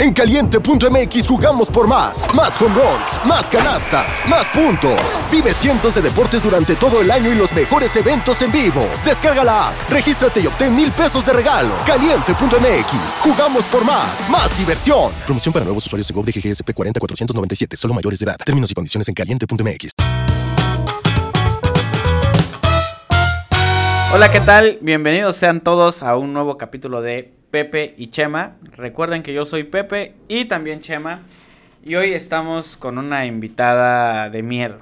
En caliente.mx jugamos por más. Más home runs, más canastas, más puntos. Vive cientos de deportes durante todo el año y los mejores eventos en vivo. Descarga la app, regístrate y obtén mil pesos de regalo. Caliente.mx, jugamos por más. Más diversión. Promoción para nuevos usuarios de GOV de GGSP 40497, solo mayores de edad. Términos y condiciones en caliente.mx. Hola, ¿qué tal? Bienvenidos sean todos a un nuevo capítulo de Pepe y Chema. Recuerden que yo soy Pepe y también Chema. Y hoy estamos con una invitada de miedo.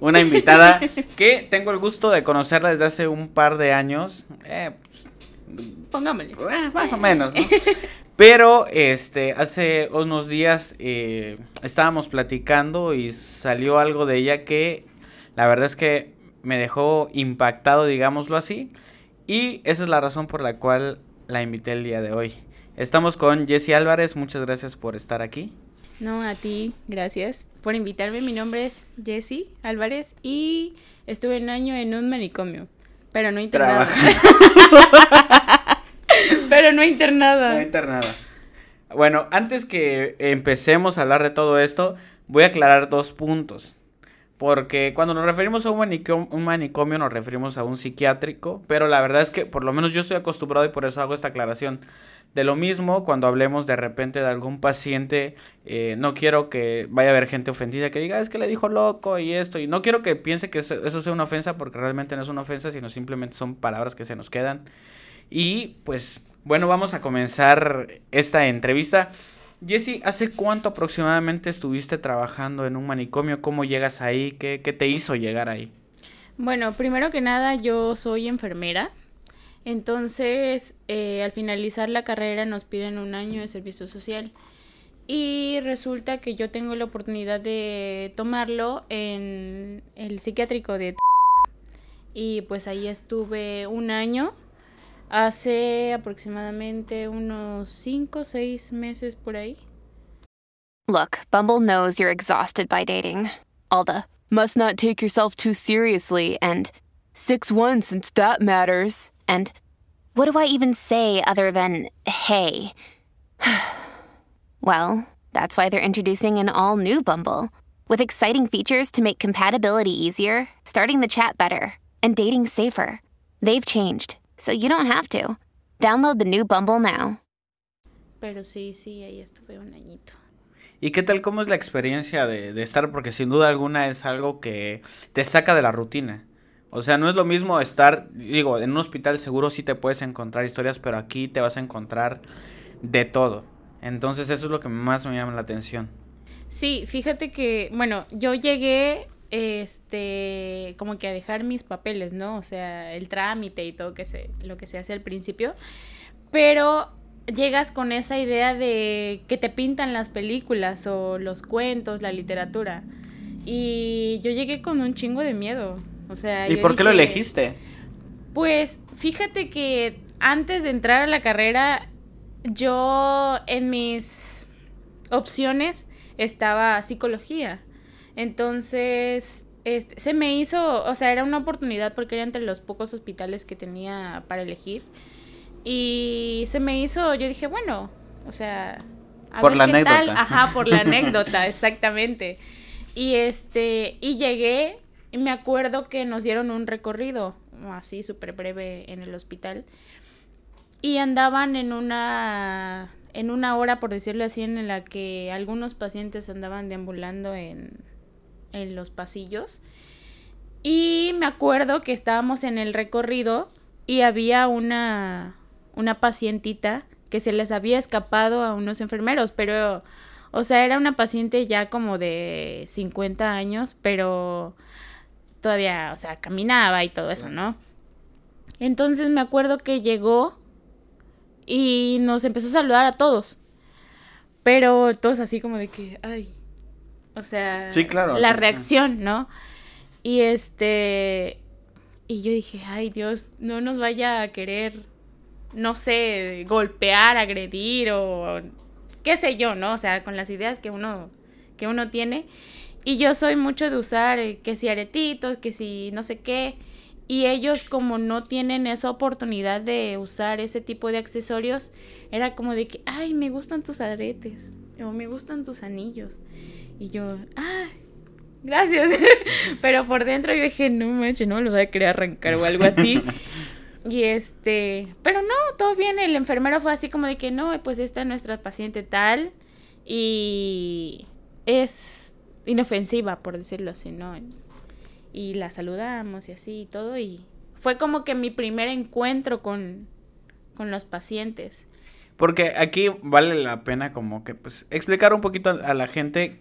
Una invitada que tengo el gusto de conocerla desde hace un par de años. Eh, Pongámosle. eh, más o menos, ¿no? Pero este, hace unos días eh, estábamos platicando y salió algo de ella que la verdad es que me dejó impactado, digámoslo así. Y esa es la razón por la cual la invité el día de hoy. Estamos con Jessie Álvarez, muchas gracias por estar aquí. No, a ti, gracias por invitarme. Mi nombre es Jessie Álvarez y estuve un año en un manicomio, pero no internada. pero no internada. No internada. Bueno, antes que empecemos a hablar de todo esto, voy a aclarar dos puntos. Porque cuando nos referimos a un manicomio, un manicomio, nos referimos a un psiquiátrico, pero la verdad es que por lo menos yo estoy acostumbrado y por eso hago esta aclaración. De lo mismo, cuando hablemos de repente de algún paciente, eh, no quiero que vaya a haber gente ofendida que diga, es que le dijo loco y esto, y no quiero que piense que eso sea una ofensa, porque realmente no es una ofensa, sino simplemente son palabras que se nos quedan. Y pues, bueno, vamos a comenzar esta entrevista. Jessy, ¿hace cuánto aproximadamente estuviste trabajando en un manicomio? ¿Cómo llegas ahí? ¿Qué, qué te hizo llegar ahí? Bueno, primero que nada, yo soy enfermera. Entonces, eh, al finalizar la carrera nos piden un año de servicio social. Y resulta que yo tengo la oportunidad de tomarlo en el psiquiátrico de... Y pues ahí estuve un año. Hace aproximadamente unos 5 o 6 meses por ahí. Look, Bumble knows you're exhausted by dating. All the must not take yourself too seriously and 6 1 since that matters. And what do I even say other than hey? well, that's why they're introducing an all new Bumble with exciting features to make compatibility easier, starting the chat better, and dating safer. They've changed, so you don't have to. Download the new Bumble now. Pero sí, sí, ahí estuve un añito. ¿Y qué tal? ¿Cómo es la experiencia de, de, estar? Porque sin duda alguna es algo que te saca de la rutina. O sea, no es lo mismo estar, digo, en un hospital seguro sí te puedes encontrar historias, pero aquí te vas a encontrar de todo. Entonces eso es lo que más me llama la atención. Sí, fíjate que, bueno, yo llegué, este, como que a dejar mis papeles, ¿no? O sea, el trámite y todo que se, lo que se hace al principio. Pero llegas con esa idea de que te pintan las películas o los cuentos, la literatura. Y yo llegué con un chingo de miedo. O sea, ¿Y por qué lo elegiste? Pues fíjate que antes de entrar a la carrera, yo en mis opciones estaba psicología. Entonces, este, se me hizo, o sea, era una oportunidad porque era entre los pocos hospitales que tenía para elegir. Y se me hizo, yo dije, bueno, o sea, a por ver la qué anécdota. Tal. Ajá, por la anécdota, exactamente. Y este, y llegué, y me acuerdo que nos dieron un recorrido, así súper breve en el hospital. Y andaban en una en una hora, por decirlo así, en la que algunos pacientes andaban deambulando en, en los pasillos. Y me acuerdo que estábamos en el recorrido y había una, una pacientita que se les había escapado a unos enfermeros, pero, o sea, era una paciente ya como de 50 años, pero todavía, o sea, caminaba y todo eso, ¿no? Entonces me acuerdo que llegó y nos empezó a saludar a todos. Pero todos así como de que, ay. O sea, sí, claro, la sí, reacción, sí. ¿no? Y este. Y yo dije, ay Dios, no nos vaya a querer, no sé, golpear, agredir o qué sé yo, ¿no? O sea, con las ideas que uno, que uno tiene. Y yo soy mucho de usar eh, que si aretitos, que si no sé qué. Y ellos como no tienen esa oportunidad de usar ese tipo de accesorios, era como de que, ay, me gustan tus aretes, o me gustan tus anillos. Y yo, ay, gracias. Pero por dentro yo dije, no manches, no me lo voy a querer arrancar o algo así. y este, pero no, todo bien. El enfermero fue así como de que no, pues esta es nuestra paciente tal. Y es inofensiva, por decirlo así, ¿no? y la saludamos y así y todo y fue como que mi primer encuentro con, con los pacientes. Porque aquí vale la pena como que pues explicar un poquito a la gente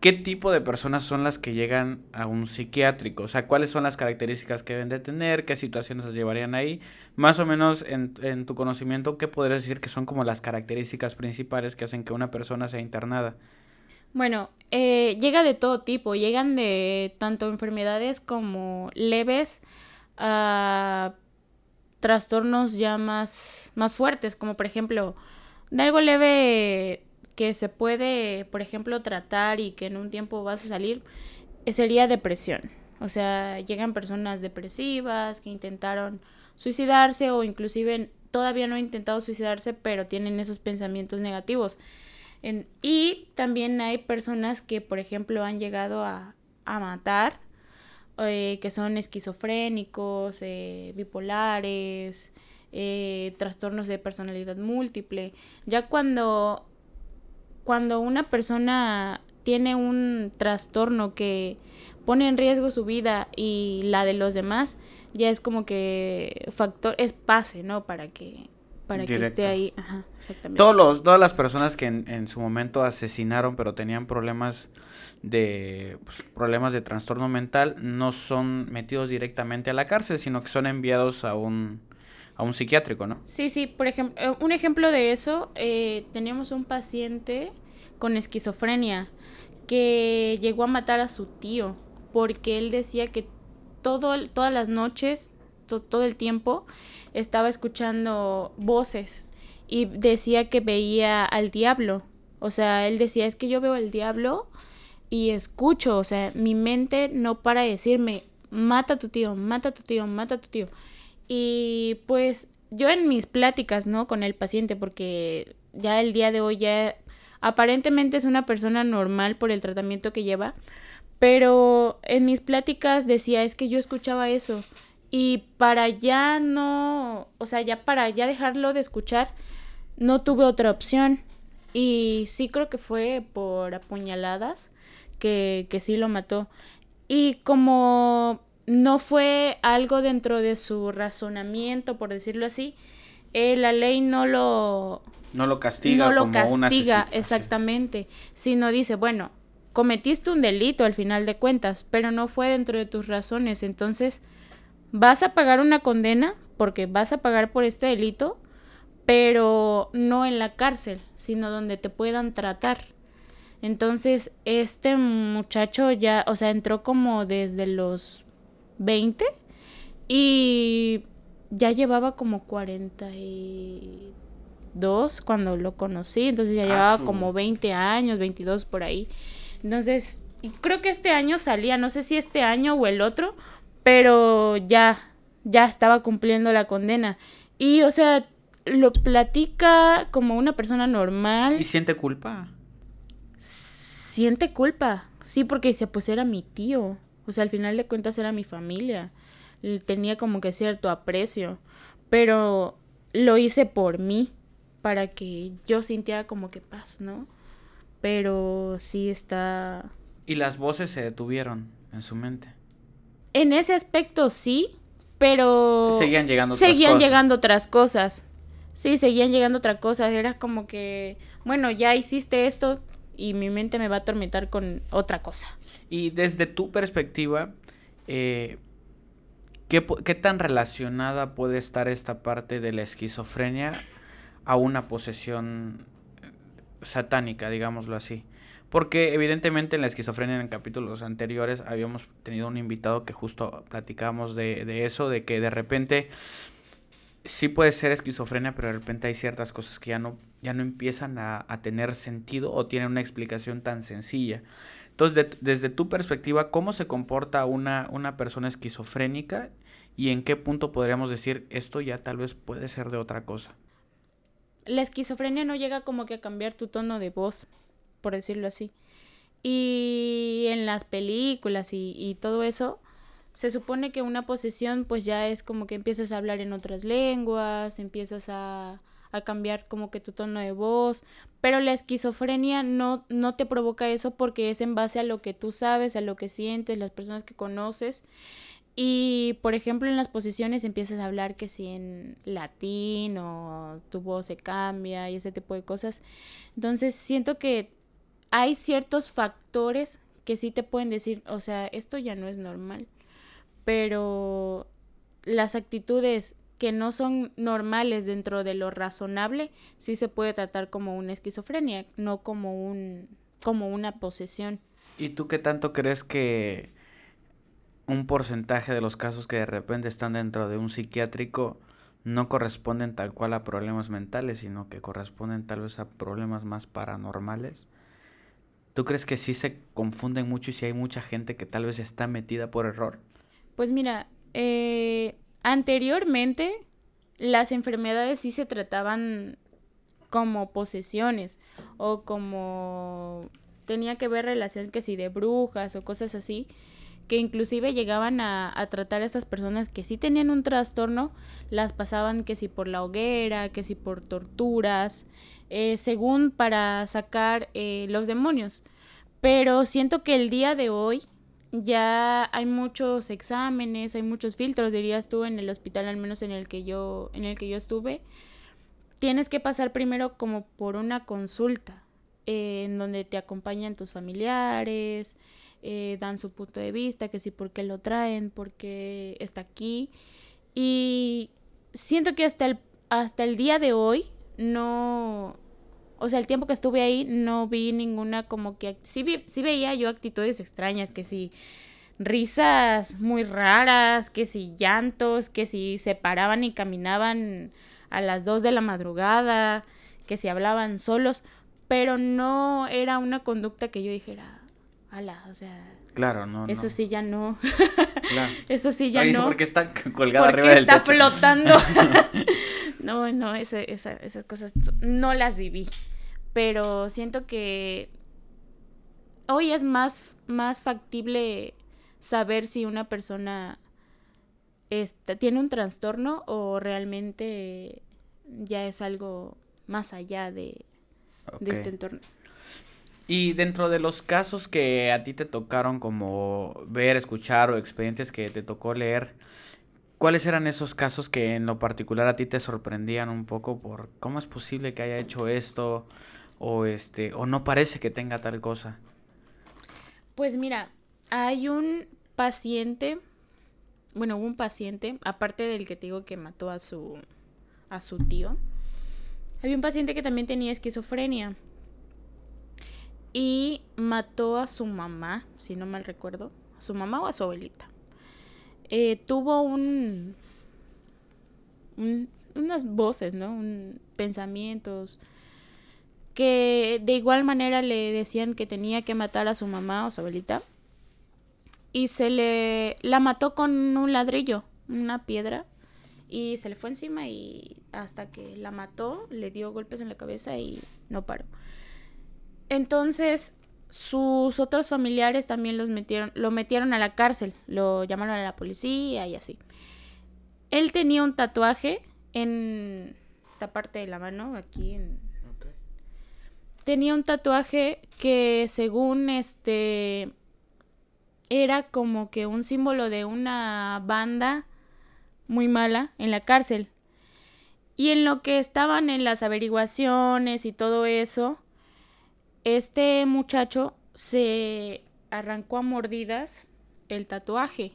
qué tipo de personas son las que llegan a un psiquiátrico, o sea, cuáles son las características que deben de tener, qué situaciones las llevarían ahí, más o menos en, en tu conocimiento, ¿qué podrías decir que son como las características principales que hacen que una persona sea internada? Bueno, eh, llega de todo tipo, llegan de tanto enfermedades como leves a trastornos ya más, más fuertes, como por ejemplo, de algo leve que se puede, por ejemplo, tratar y que en un tiempo vas a salir, eh, sería depresión. O sea, llegan personas depresivas que intentaron suicidarse o inclusive todavía no han intentado suicidarse, pero tienen esos pensamientos negativos y también hay personas que, por ejemplo, han llegado a, matar, eh, que son esquizofrénicos, eh, bipolares, trastornos de personalidad múltiple. Ya cuando, cuando una persona tiene un trastorno que pone en riesgo su vida y la de los demás, ya es como que factor, es pase, ¿no? Para que para que esté ahí. Ajá, exactamente. Todos los, todas las personas que en, su momento asesinaron, pero tenían problemas de pues, problemas de trastorno mental, no son metidos directamente a la cárcel, sino que son enviados a un a un psiquiátrico, ¿no? Sí, sí. Por ejemplo, eh, un ejemplo de eso, eh, teníamos un paciente con esquizofrenia que llegó a matar a su tío porque él decía que todo, todas las noches, todo el tiempo, estaba escuchando voces y decía que veía al diablo. O sea, él decía, es que yo veo al diablo y escucho, o sea, mi mente no para de decirme, mata a tu tío, mata a tu tío, mata a tu tío. Y pues yo en mis pláticas, ¿no? Con el paciente, porque ya el día de hoy ya aparentemente es una persona normal por el tratamiento que lleva, pero en mis pláticas decía, es que yo escuchaba eso y para ya no, o sea, ya para ya dejarlo de escuchar, no tuve otra opción. Y sí creo que fue por apuñaladas que, que sí lo mató. Y como no fue algo dentro de su razonamiento, por decirlo así, eh, la ley no lo... No lo castiga. No lo castiga, exactamente. Sino dice, bueno, cometiste un delito al final de cuentas, pero no fue dentro de tus razones. Entonces, vas a pagar una condena porque vas a pagar por este delito, pero no en la cárcel, sino donde te puedan tratar. Entonces, este muchacho ya, o sea, entró como desde los 20 y ya llevaba como 42 cuando lo conocí, entonces ya llevaba como 20 años, 22 por ahí. Entonces, creo que este año salía, no sé si este año o el otro, pero ya, ya estaba cumpliendo la condena. Y, o sea, lo platica como una persona normal. ¿Y siente culpa? Siente culpa, sí, porque dice, pues era mi tío. O sea, al final de cuentas era mi familia. Tenía como que cierto aprecio. Pero lo hice por mí, para que yo sintiera como que paz, ¿no? Pero sí está... Y las voces se detuvieron en su mente. En ese aspecto sí, pero... Seguían llegando otras Seguían llegando otras cosas. Sí, seguían llegando otras cosas. Era como que, bueno, ya hiciste esto y mi mente me va a atormentar con otra cosa. Y desde tu perspectiva, eh, ¿qué, ¿qué tan relacionada puede estar esta parte de la esquizofrenia a una posesión satánica, digámoslo así? Porque evidentemente en la esquizofrenia en capítulos anteriores habíamos tenido un invitado que justo platicábamos de, de eso, de que de repente sí puede ser esquizofrenia, pero de repente hay ciertas cosas que ya no, ya no empiezan a, tener sentido o tienen una explicación tan sencilla. Entonces, desde tu perspectiva, ¿cómo se comporta una, una persona esquizofrénica y en qué punto podríamos decir esto ya tal vez puede ser de otra cosa. La esquizofrenia no llega como que a cambiar tu tono de voz, por decirlo así. Y en las películas y, y todo eso, se supone que una posesión pues ya es como que empiezas a hablar en otras lenguas, empiezas a, a cambiar como que tu tono de voz, pero la esquizofrenia no, no te provoca eso porque es en base a lo que tú sabes, a lo que sientes, las personas que conoces. Y, por ejemplo, en las posiciones empiezas a hablar que si en latín o tu voz se cambia y ese tipo de cosas. Entonces, siento que hay ciertos factores que sí te pueden decir, o sea, esto ya no es normal. Pero las actitudes que no son normales dentro de lo razonable, sí se puede tratar como una esquizofrenia, no como un como una posesión. ¿Y tú qué tanto crees que un porcentaje de los casos que de repente están dentro de un psiquiátrico no corresponden tal cual a problemas mentales, sino que corresponden tal vez a problemas más paranormales? ¿Tú crees que sí se confunden mucho y si hay mucha gente que tal vez está metida por error? Pues mira, eh, Anteriormente, las enfermedades sí se trataban como posesiones o como tenía que ver relación que si de brujas o cosas así, que inclusive llegaban a, tratar a esas personas que sí tenían un trastorno, las pasaban que si por la hoguera, que si por torturas, eh, según para sacar eh, los demonios. Pero siento que el día de hoy ya hay muchos exámenes, hay muchos filtros, dirías tú, en el hospital, al menos en el que yo, en el que yo estuve. Tienes que pasar primero como por una consulta, eh, en donde te acompañan tus familiares, eh, dan su punto de vista, que sí, por qué lo traen, por qué está aquí. Y siento que hasta el, hasta el día de hoy no, o sea, el tiempo que estuve ahí no vi ninguna como que... Sí, vi, sí veía yo actitudes extrañas, que si risas muy raras, que si llantos, que si se paraban y caminaban a las 2 de la madrugada, que si hablaban solos, pero no era una conducta que yo dijera, ala, o sea... Claro, no. Eso sí ya no. Claro. Eso sí ya no. Porque está colgada arriba del está flotando. no, no, esas cosas no las viví. Pero siento que hoy es más, más factible saber si una persona está, tiene un trastorno o realmente ya es algo más allá de, de este entorno. Y dentro de los casos que a ti te tocaron como ver, escuchar o expedientes que te tocó leer, ¿cuáles eran esos casos que en lo particular a ti te sorprendían un poco por cómo es posible que haya hecho esto o este o no parece que tenga tal cosa? Pues mira, hay un paciente, bueno, un paciente, aparte del que te digo que mató a su a su tío. Había un paciente que también tenía esquizofrenia y mató a su mamá, si no mal recuerdo, a su mamá o a su abuelita. Eh, tuvo un, unas voces, ¿no? Un, pensamientos que de igual manera le decían que tenía que matar a su mamá o su abuelita y se le la mató con un ladrillo, una piedra y se le fue encima y hasta que la mató le dio golpes en la cabeza y no paró. Entonces, sus otros familiares también los metieron, lo metieron a la cárcel, lo llamaron a la policía y así. Él tenía un tatuaje en esta parte de la mano, aquí en... Tenía un tatuaje que según este era como que un símbolo de una banda muy mala en la cárcel. Y en lo que estaban en las averiguaciones y todo eso, este muchacho se arrancó a mordidas el tatuaje.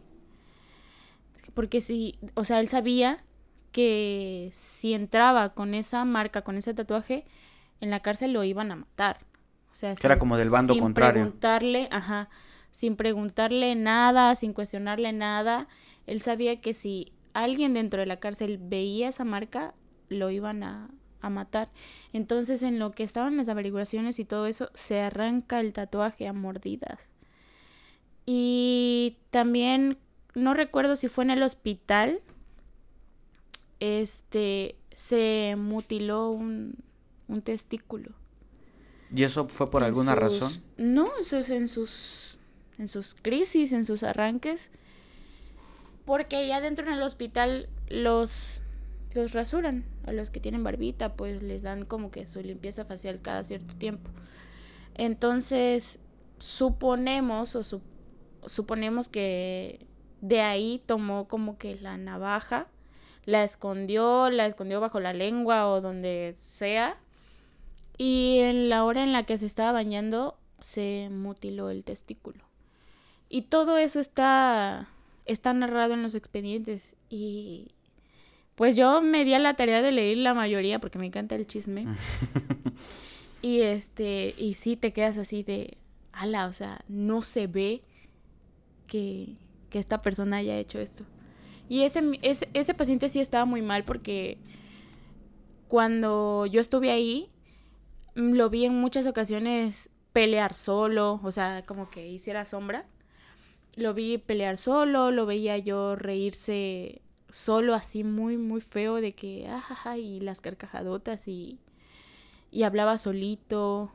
Porque si, o sea, él sabía que si entraba con esa marca, con ese tatuaje, en la cárcel lo iban a matar. O sea, era como del bando sin contrario. preguntarle, ajá, sin preguntarle nada, sin cuestionarle nada, él sabía que si alguien dentro de la cárcel veía esa marca, lo iban a, a matar. Entonces, en lo que estaban las averiguaciones y todo eso, se arranca el tatuaje a mordidas. Y también no recuerdo si fue en el hospital, este, se mutiló un, un testículo. ¿Y eso fue por alguna razón? No, eso es en sus, en sus crisis, en sus arranques. Porque ya dentro en el hospital los, los rasuran. A los que tienen barbita, pues les dan como que su limpieza facial cada cierto tiempo. Entonces, suponemos o suponemos que de ahí tomó como que la navaja, la escondió, la escondió bajo la lengua o donde sea. Y en la hora en la que se estaba bañando se mutiló el testículo. Y todo eso está está narrado en los expedientes y pues yo me di a la tarea de leer la mayoría porque me encanta el chisme. y este, y sí te quedas así de, ala, o sea, no se ve que, que esta persona haya hecho esto. Y ese, ese, ese paciente sí estaba muy mal porque cuando yo estuve ahí, lo vi en muchas ocasiones pelear solo, o sea, como que hiciera sombra. Lo vi pelear solo, lo veía yo reírse solo así muy, muy feo de que, ajaja, y las carcajadotas y, y hablaba solito.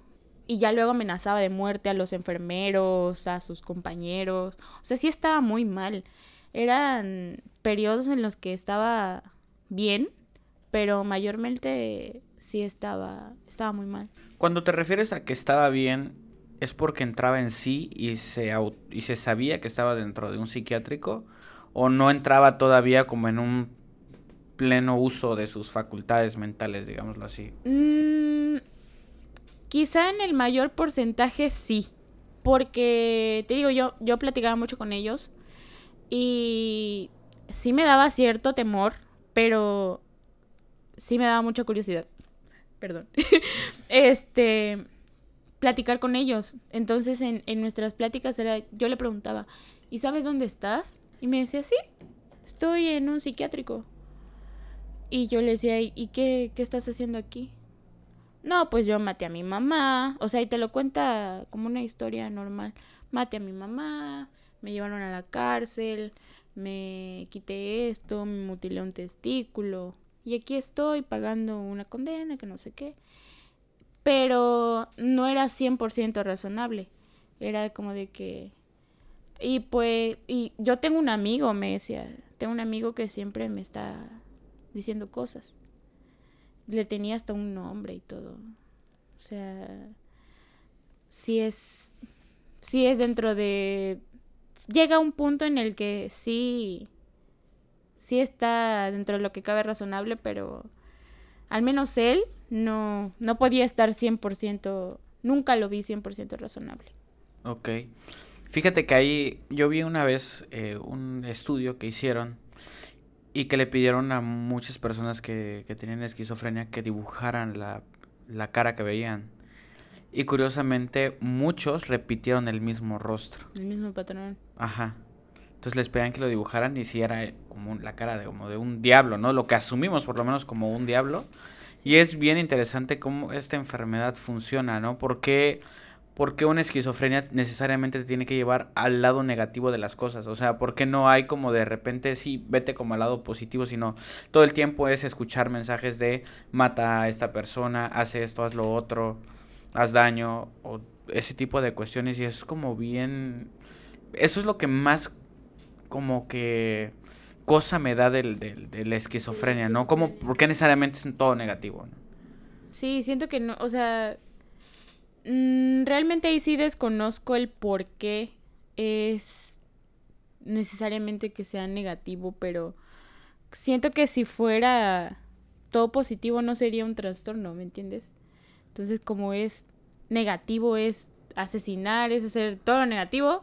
Y ya luego amenazaba de muerte a los enfermeros, a sus compañeros. O sea, sí estaba muy mal. Eran periodos en los que estaba bien, pero mayormente sí estaba, estaba muy mal. Cuando te refieres a que estaba bien, ¿es porque entraba en sí y se, y se sabía que estaba dentro de un psiquiátrico? ¿O no entraba todavía como en un pleno uso de sus facultades mentales, digámoslo así? Mm, quizá en el mayor porcentaje sí. Porque, te digo, yo, yo platicaba mucho con ellos y sí me daba cierto temor, pero sí me daba mucha curiosidad. Perdón. este platicar con ellos. Entonces en, en, nuestras pláticas era, yo le preguntaba, ¿y sabes dónde estás? Y me decía, sí, estoy en un psiquiátrico. Y yo le decía, ¿y qué, qué estás haciendo aquí? No, pues yo maté a mi mamá. O sea, y te lo cuenta como una historia normal. Maté a mi mamá, me llevaron a la cárcel, me quité esto, me mutilé un testículo. Y aquí estoy pagando una condena, que no sé qué pero no era 100% razonable. Era como de que... Y pues, y yo tengo un amigo, me decía, tengo un amigo que siempre me está diciendo cosas. Le tenía hasta un nombre y todo. O sea, sí es, sí es dentro de... Llega un punto en el que sí, sí está dentro de lo que cabe razonable, pero al menos él no, no podía estar 100%, nunca lo vi 100% razonable. Ok. Fíjate que ahí yo vi una vez eh, un estudio que hicieron y que le pidieron a muchas personas que, que tenían esquizofrenia que dibujaran la, la cara que veían. Y curiosamente muchos repitieron el mismo rostro. El mismo patrón. Ajá. Entonces les pedían que lo dibujaran y si era como la cara de, como de un diablo, ¿no? Lo que asumimos por lo menos como un diablo. Y es bien interesante cómo esta enfermedad funciona, ¿no? Porque ¿por una esquizofrenia necesariamente te tiene que llevar al lado negativo de las cosas? O sea, ¿por qué no hay como de repente, sí, vete como al lado positivo, sino todo el tiempo es escuchar mensajes de mata a esta persona, hace esto, haz lo otro, haz daño, o ese tipo de cuestiones, y es como bien... Eso es lo que más como que cosa me da del, de la esquizofrenia, ¿no? Como, ¿Por qué necesariamente es todo negativo? Sí, siento que no, o sea, mm, realmente ahí sí desconozco el por qué es necesariamente que sea negativo, pero siento que si fuera todo positivo no sería un trastorno, ¿me entiendes? Entonces, como es negativo, es asesinar, es hacer todo lo negativo,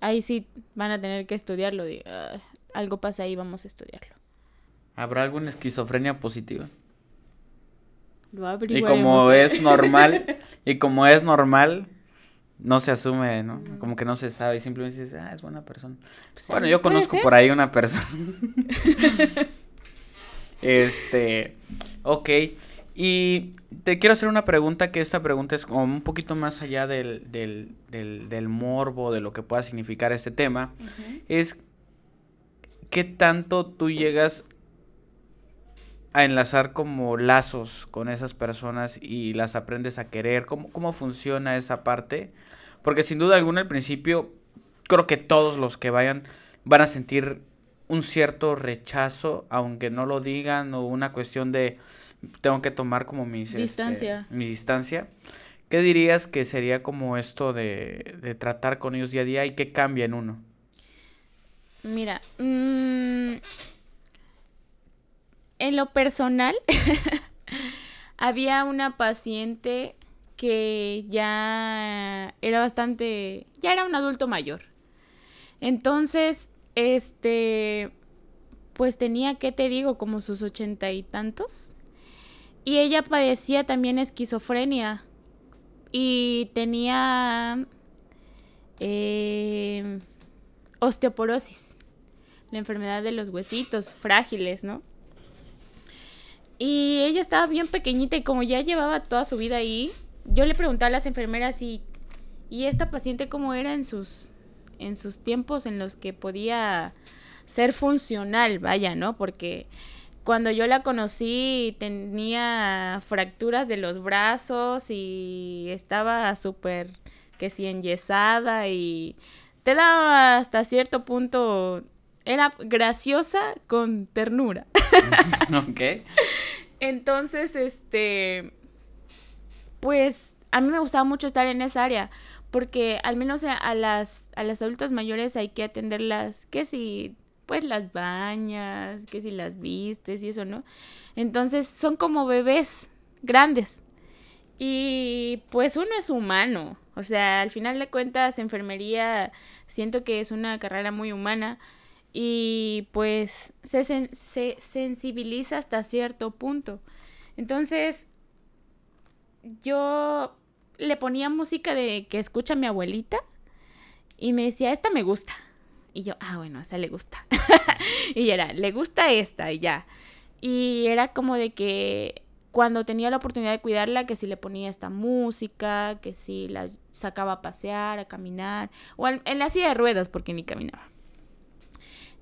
ahí sí van a tener que estudiarlo. De, algo pasa ahí, vamos a estudiarlo. ¿Habrá alguna esquizofrenia positiva? Y como es normal, y como es normal, no se asume, ¿no? Como que no se sabe, y simplemente dices, ah, es buena persona. Pues bueno, yo conozco por ahí una persona. este, ok. Y te quiero hacer una pregunta, que esta pregunta es como un poquito más allá del, del, del, del morbo, de lo que pueda significar este tema. Es ¿qué tanto tú llegas a enlazar como lazos con esas personas y las aprendes a querer? ¿Cómo, cómo funciona esa parte? Porque sin duda alguna al principio creo que todos los que vayan van a sentir un cierto rechazo, aunque no lo digan, o una cuestión de tengo que tomar como mis, este, distancia. mi distancia. ¿Qué dirías que sería como esto de, de tratar con ellos día a día y qué cambia en uno? Mira, mm, en lo personal, había una paciente que ya era bastante, ya era un adulto mayor. Entonces, este, pues tenía, ¿qué te digo? Como sus ochenta y tantos. Y ella padecía también esquizofrenia. Y tenía eh, osteoporosis, la enfermedad de los huesitos frágiles, ¿no? Y ella estaba bien pequeñita y como ya llevaba toda su vida ahí, yo le preguntaba a las enfermeras y, y esta paciente cómo era en sus, en sus tiempos en los que podía ser funcional, vaya, ¿no? Porque cuando yo la conocí tenía fracturas de los brazos y estaba súper que si enyesada y te daba hasta cierto punto era graciosa con ternura. ok. Entonces, este pues a mí me gustaba mucho estar en esa área porque al menos a las a las adultas mayores hay que atenderlas que si pues las bañas, que si las vistes y eso, ¿no? Entonces son como bebés grandes. Y pues uno es humano, o sea, al final de cuentas enfermería siento que es una carrera muy humana y pues se, se sensibiliza hasta cierto punto. Entonces yo le ponía música de que escucha mi abuelita y me decía, esta me gusta. Y yo, ah, bueno, a esa le gusta. y era, le gusta esta y ya. Y era como de que cuando tenía la oportunidad de cuidarla, que si le ponía esta música, que si la sacaba a pasear, a caminar, o en, la silla de ruedas, porque ni caminaba.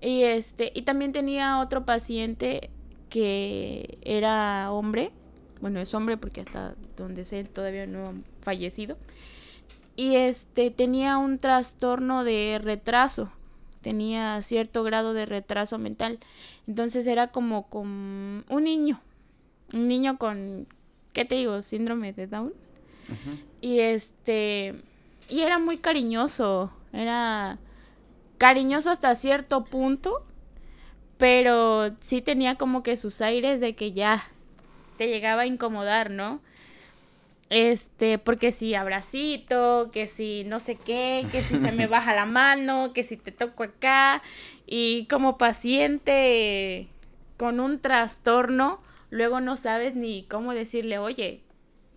Y este, y también tenía otro paciente que era hombre, bueno, es hombre porque hasta donde sé todavía no ha fallecido. Y este tenía un trastorno de retraso tenía cierto grado de retraso mental. Entonces era como con un niño, un niño con, ¿qué te digo? Síndrome de Down. Y este, y era muy cariñoso, era cariñoso hasta cierto punto, pero sí tenía como que sus aires de que ya te llegaba a incomodar, ¿no? Este, porque si abracito, que si no sé qué, que si se me baja la mano, que si te toco acá. Y como paciente con un trastorno, luego no sabes ni cómo decirle, oye,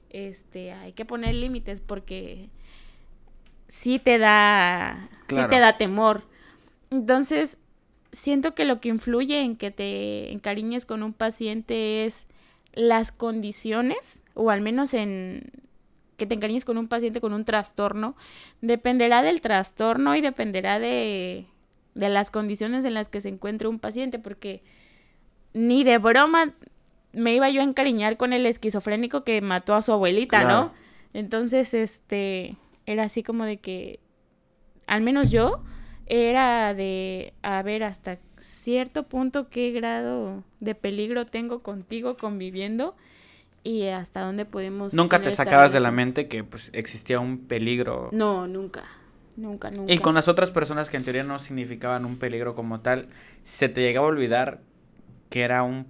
este, hay que poner límites porque sí te da, sí te da temor. Entonces, siento que lo que influye en que te encariñes con un paciente es las condiciones o al menos en que te encariñes con un paciente con un trastorno, dependerá del trastorno y dependerá de, de las condiciones en las que se encuentre un paciente, porque ni de broma me iba yo a encariñar con el esquizofrénico que mató a su abuelita, ¿no? Entonces, este, era así como de que, al menos yo, era de, a ver, hasta cierto punto qué grado de peligro tengo contigo conviviendo y hasta dónde podemos... Nunca te sacabas de la mente que pues existía un peligro. No, nunca. Nunca, nunca. Y con las otras personas que en teoría no significaban un peligro como tal, ¿se te llegaba a olvidar que era un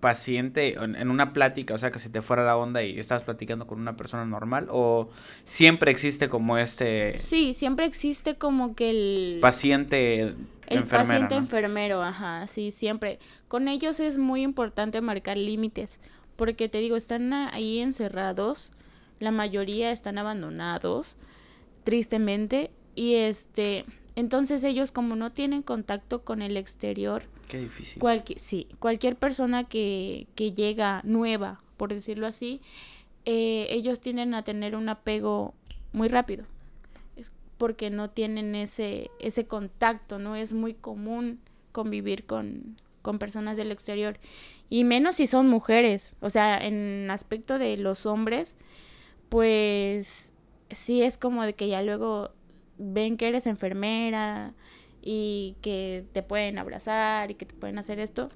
paciente en una plática, o sea, que se te fuera la onda y estabas platicando con una persona normal o siempre existe como este Sí, siempre existe como que el paciente el paciente enfermero, ajá, sí, siempre. Con ellos es muy importante marcar límites porque te digo, están ahí encerrados, la mayoría están abandonados, tristemente, y este, entonces ellos como no tienen contacto con el exterior, Qué difícil. sí, cualquier persona que, que llega nueva, por decirlo así, eh, ellos tienden a tener un apego muy rápido. Es porque no tienen ese, ese contacto, ¿no? Es muy común convivir con, con personas del exterior. Y menos si son mujeres. O sea, en aspecto de los hombres, pues sí es como de que ya luego ven que eres enfermera y que te pueden abrazar y que te pueden hacer esto.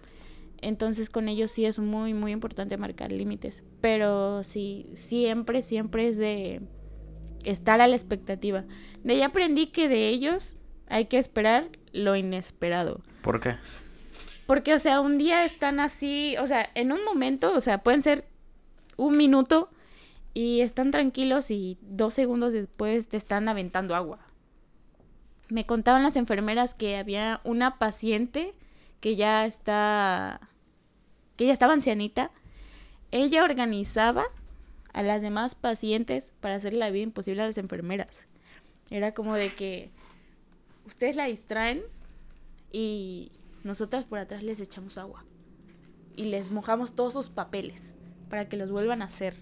Entonces con ellos sí es muy, muy importante marcar límites. Pero sí, siempre, siempre es de estar a la expectativa. De ahí aprendí que de ellos hay que esperar lo inesperado. ¿Por qué? Porque, o sea, un día están así, o sea, en un momento, o sea, pueden ser un minuto y están tranquilos y dos segundos después te están aventando agua. Me contaban las enfermeras que había una paciente que ya está, que ya estaba ancianita. Ella organizaba a las demás pacientes para hacerle la vida imposible a las enfermeras. Era como de que ustedes la distraen y nosotras por atrás les echamos agua y les mojamos todos sus papeles para que los vuelvan a hacer.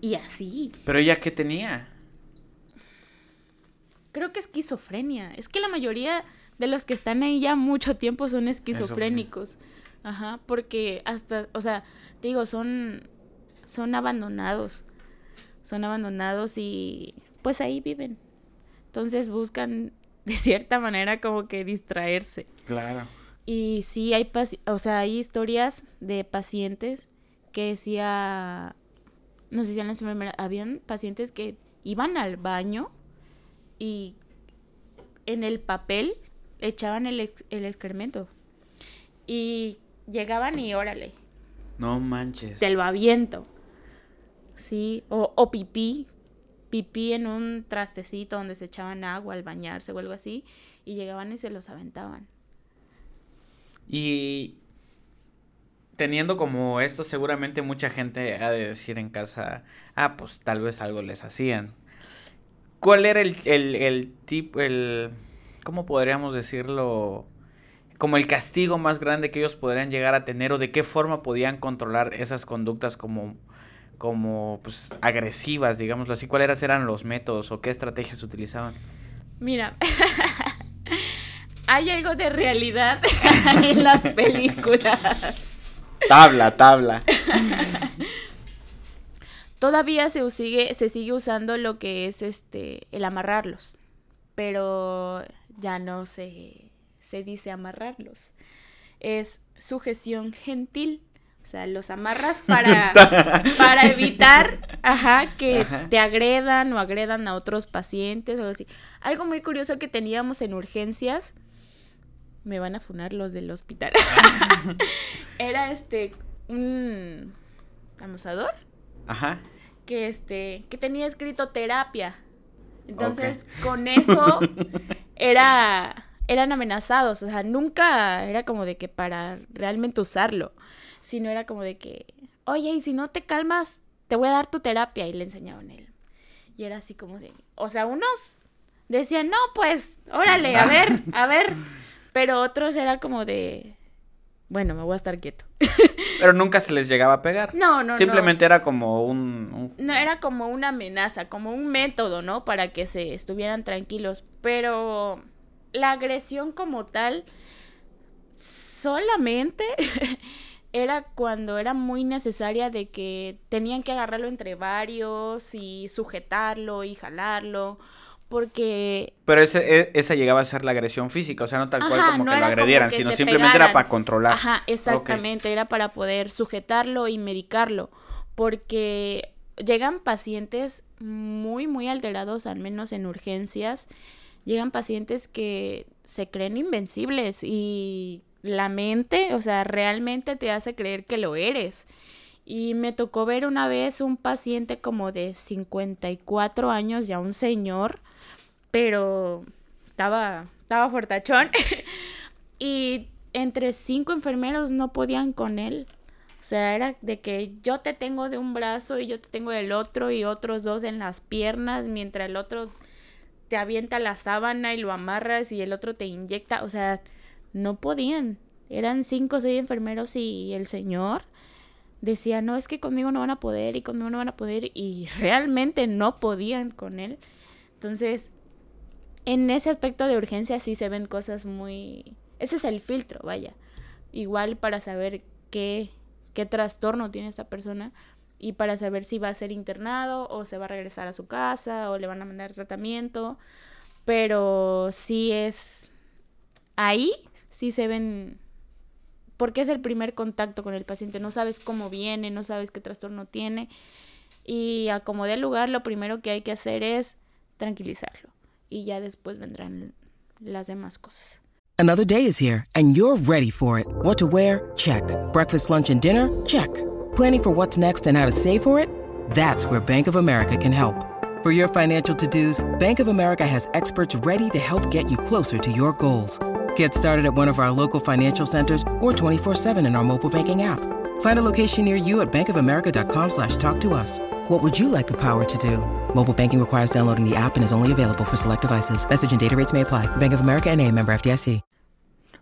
Y así. ¿Pero ella qué tenía? Creo que esquizofrenia. Es que la mayoría de los que están ahí ya mucho tiempo son esquizofrénicos. Ajá, porque hasta, o sea, te digo, son, son abandonados. Son abandonados y pues ahí viven. Entonces buscan de cierta manera como que distraerse. Claro. Y sí hay, o sea, hay historias de pacientes que decía, no sé si las enfermeras, habían pacientes que iban al baño y en el papel echaban el, el excremento. Y llegaban y órale. No manches. Te lo aviento. Sí, o, o pipí, pipí en un trastecito donde se echaban agua al bañarse o algo así, y llegaban y se los aventaban. Y teniendo como esto, seguramente mucha gente ha de decir en casa, ah, pues tal vez algo les hacían. ¿Cuál era el, el, el tipo, el, cómo podríamos decirlo? Como el castigo más grande que ellos podrían llegar a tener o de qué forma podían controlar esas conductas como, como pues, agresivas, digámoslo así. ¿Cuáles eran los métodos o qué estrategias utilizaban? Mira, hay algo de realidad en las películas. Tabla, tabla. Todavía se sigue, se sigue usando lo que es este el amarrarlos. Pero ya no se, se dice amarrarlos. Es sujeción gentil. O sea, los amarras para, para evitar ajá, que te agredan o agredan a otros pacientes o algo así. Algo muy curioso que teníamos en urgencias me van a funar los del hospital. Era este un amasador. Ajá. Que este que tenía escrito terapia. Entonces, con eso era eran amenazados, o sea, nunca era como de que para realmente usarlo, sino era como de que, "Oye, y si no te calmas, te voy a dar tu terapia" y le enseñaban él. Y era así como de, o sea, unos decían, "No, pues, órale, a ver, a ver." Pero otros era como de, bueno, me voy a estar quieto. Pero nunca se les llegaba a pegar. No, no, Simplemente era como un, No, era como una amenaza, como un método, ¿no? Para que se estuvieran tranquilos. Pero la agresión como tal solamente era cuando era muy necesaria de que tenían que agarrarlo entre varios y sujetarlo y jalarlo porque... Pero ese, e, esa llegaba a ser la agresión física, o sea, no tal cual como que lo agredieran, sino simplemente era para controlar. Ajá, exactamente, era para poder sujetarlo y medicarlo, porque llegan pacientes muy, muy alterados, al menos en urgencias, llegan pacientes que se creen invencibles y la mente, o sea, realmente te hace creer que lo eres. Y me tocó ver una vez un paciente como de 54 años, ya un señor, pero estaba, estaba fuertachón. y entre cinco enfermeros no podían con él. O sea, era de que yo te tengo de un brazo y yo te tengo del otro y otros dos en las piernas, mientras el otro te avienta la sábana y lo amarras y el otro te inyecta. O sea, no podían. Eran cinco o seis enfermeros y el señor decía, no, es que conmigo no van a poder y conmigo no van a poder. Y realmente no podían con él. Entonces, en ese aspecto de urgencia sí se ven cosas muy ese es el filtro, vaya. Igual para saber qué, qué trastorno tiene esta persona y para saber si va a ser internado o se va a regresar a su casa o le van a mandar tratamiento. Pero sí es ahí, sí se ven, porque es el primer contacto con el paciente, no sabes cómo viene, no sabes qué trastorno tiene. Y a como dé lugar, lo primero que hay que hacer es tranquilizarlo. Y ya después vendrán las demás cosas. Another day is here and you're ready for it. What to wear? Check. Breakfast, lunch, and dinner? Check. Planning for what's next and how to save for it? That's where Bank of America can help. For your financial to-dos, Bank of America has experts ready to help get you closer to your goals. Get started at one of our local financial centers or 24-7 in our mobile banking app. Find a location near you at bankofamerica.com slash talk to us. What would you like the power to do? Mobile banking requires downloading the app and is only available for select devices. Message and data rates may apply. Bank of America and a member FDIC.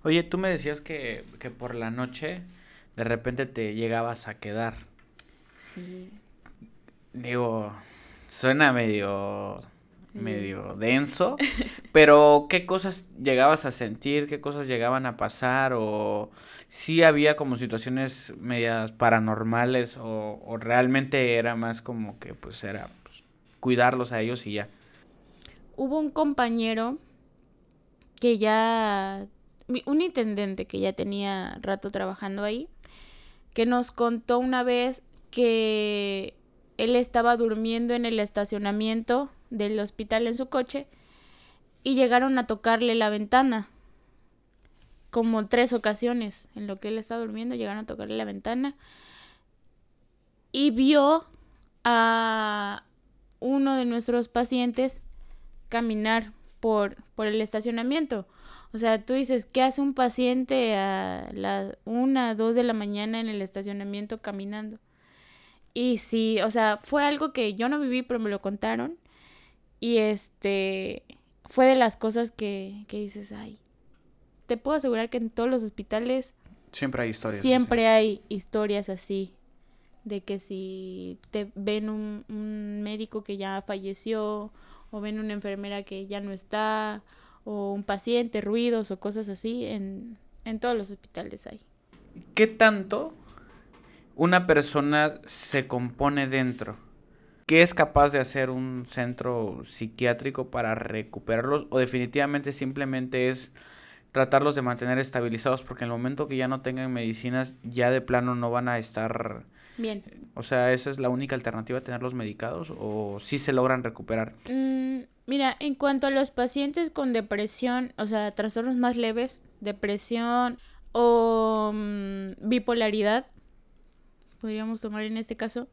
Oye, tú me decías que, que por la noche de repente te llegabas a quedar. Sí. Digo, suena medio medio denso, pero ¿qué cosas llegabas a sentir? ¿Qué cosas llegaban a pasar? ¿O sí había como situaciones medias paranormales? ¿O, o realmente era más como que pues era pues, cuidarlos a ellos y ya? Hubo un compañero que ya, un intendente que ya tenía rato trabajando ahí, que nos contó una vez que él estaba durmiendo en el estacionamiento del hospital en su coche y llegaron a tocarle la ventana. Como tres ocasiones en lo que él estaba durmiendo, llegaron a tocarle la ventana y vio a uno de nuestros pacientes caminar por, por el estacionamiento. O sea, tú dices, ¿qué hace un paciente a las una, dos de la mañana en el estacionamiento caminando? Y sí, o sea, fue algo que yo no viví, pero me lo contaron. Y este fue de las cosas que, que dices, ay, te puedo asegurar que en todos los hospitales siempre hay historias. Siempre hay historias así. De que si te ven un, un, médico que ya falleció, o ven una enfermera que ya no está, o un paciente, ruidos o cosas así, en, en todos los hospitales hay. ¿Qué tanto una persona se compone dentro? ¿Qué es capaz de hacer un centro psiquiátrico para recuperarlos? ¿O definitivamente simplemente es tratarlos de mantener estabilizados? Porque en el momento que ya no tengan medicinas, ya de plano no van a estar... Bien. O sea, ¿esa es la única alternativa, tenerlos medicados? ¿O sí se logran recuperar? Mm, mira, en cuanto a los pacientes con depresión, o sea, trastornos más leves, depresión o mm, bipolaridad, podríamos tomar en este caso,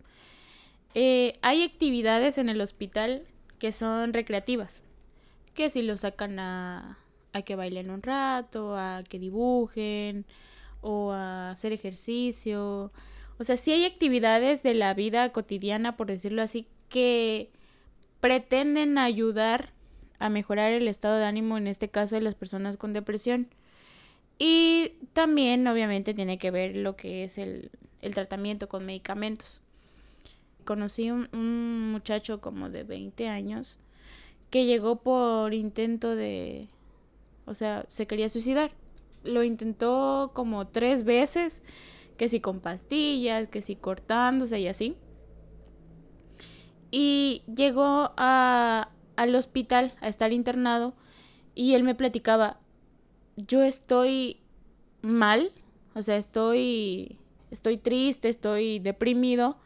eh, hay actividades en el hospital que son recreativas. Que si lo sacan a, a que bailen un rato, a que dibujen o a hacer ejercicio. O sea, sí hay actividades de la vida cotidiana, por decirlo así, que pretenden ayudar a mejorar el estado de ánimo, en este caso de las personas con depresión. Y también, obviamente, tiene que ver lo que es el, el tratamiento con medicamentos conocí un, un muchacho como de 20 años que llegó por intento de, o sea, se quería suicidar. Lo intentó como tres veces, que si con pastillas, que si cortándose y así. Y llegó al hospital a estar internado y él me platicaba, yo estoy mal, o sea, estoy, estoy triste, estoy deprimido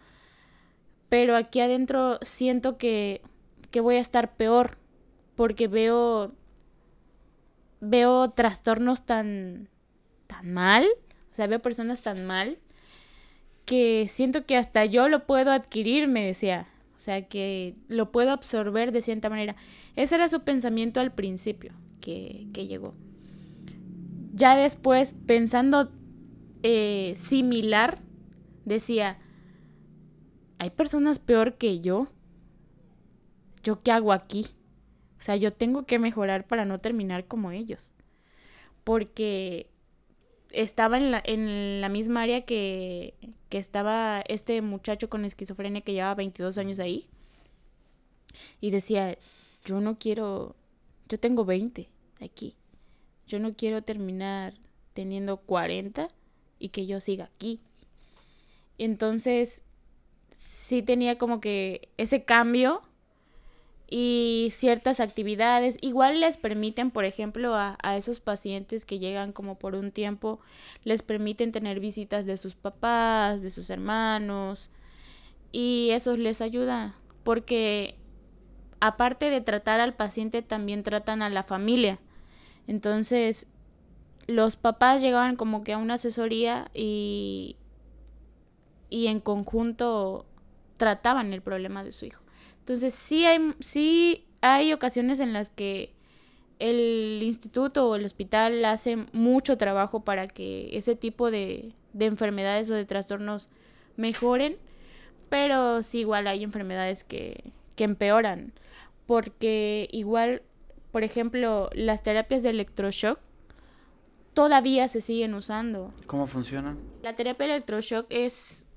pero aquí adentro siento que, que voy a estar peor porque veo veo trastornos tan tan mal, o sea, veo personas tan mal que siento que hasta yo lo puedo adquirir, me decía. O sea, que lo puedo absorber de cierta manera. Ese era su pensamiento al principio que, que llegó. Ya después, pensando eh, similar, decía, hay personas peor que yo. ¿Yo qué hago aquí? O sea, yo tengo que mejorar para no terminar como ellos. Porque estaba en la, en la misma área que, que estaba este muchacho con esquizofrenia que llevaba 22 años ahí. Y decía, yo no quiero, yo tengo 20 aquí. yo no quiero terminar teniendo 40 y que yo siga aquí. Entonces, sí tenía como que ese cambio y ciertas actividades. Igual les permiten, por ejemplo, a, a, esos pacientes que llegan como por un tiempo, les permiten tener visitas de sus papás, de sus hermanos, y eso les ayuda, porque aparte de tratar al paciente, también tratan a la familia. Entonces, los papás llegaban como que a una asesoría y, y en conjunto trataban el problema de su hijo. Entonces sí hay, sí hay ocasiones en las que el instituto o el hospital hace mucho trabajo para que ese tipo de, de enfermedades o de trastornos mejoren, pero sí igual hay enfermedades que, que empeoran, porque igual, por ejemplo, las terapias de electroshock todavía se siguen usando. ¿Cómo funcionan? La terapia electroshock es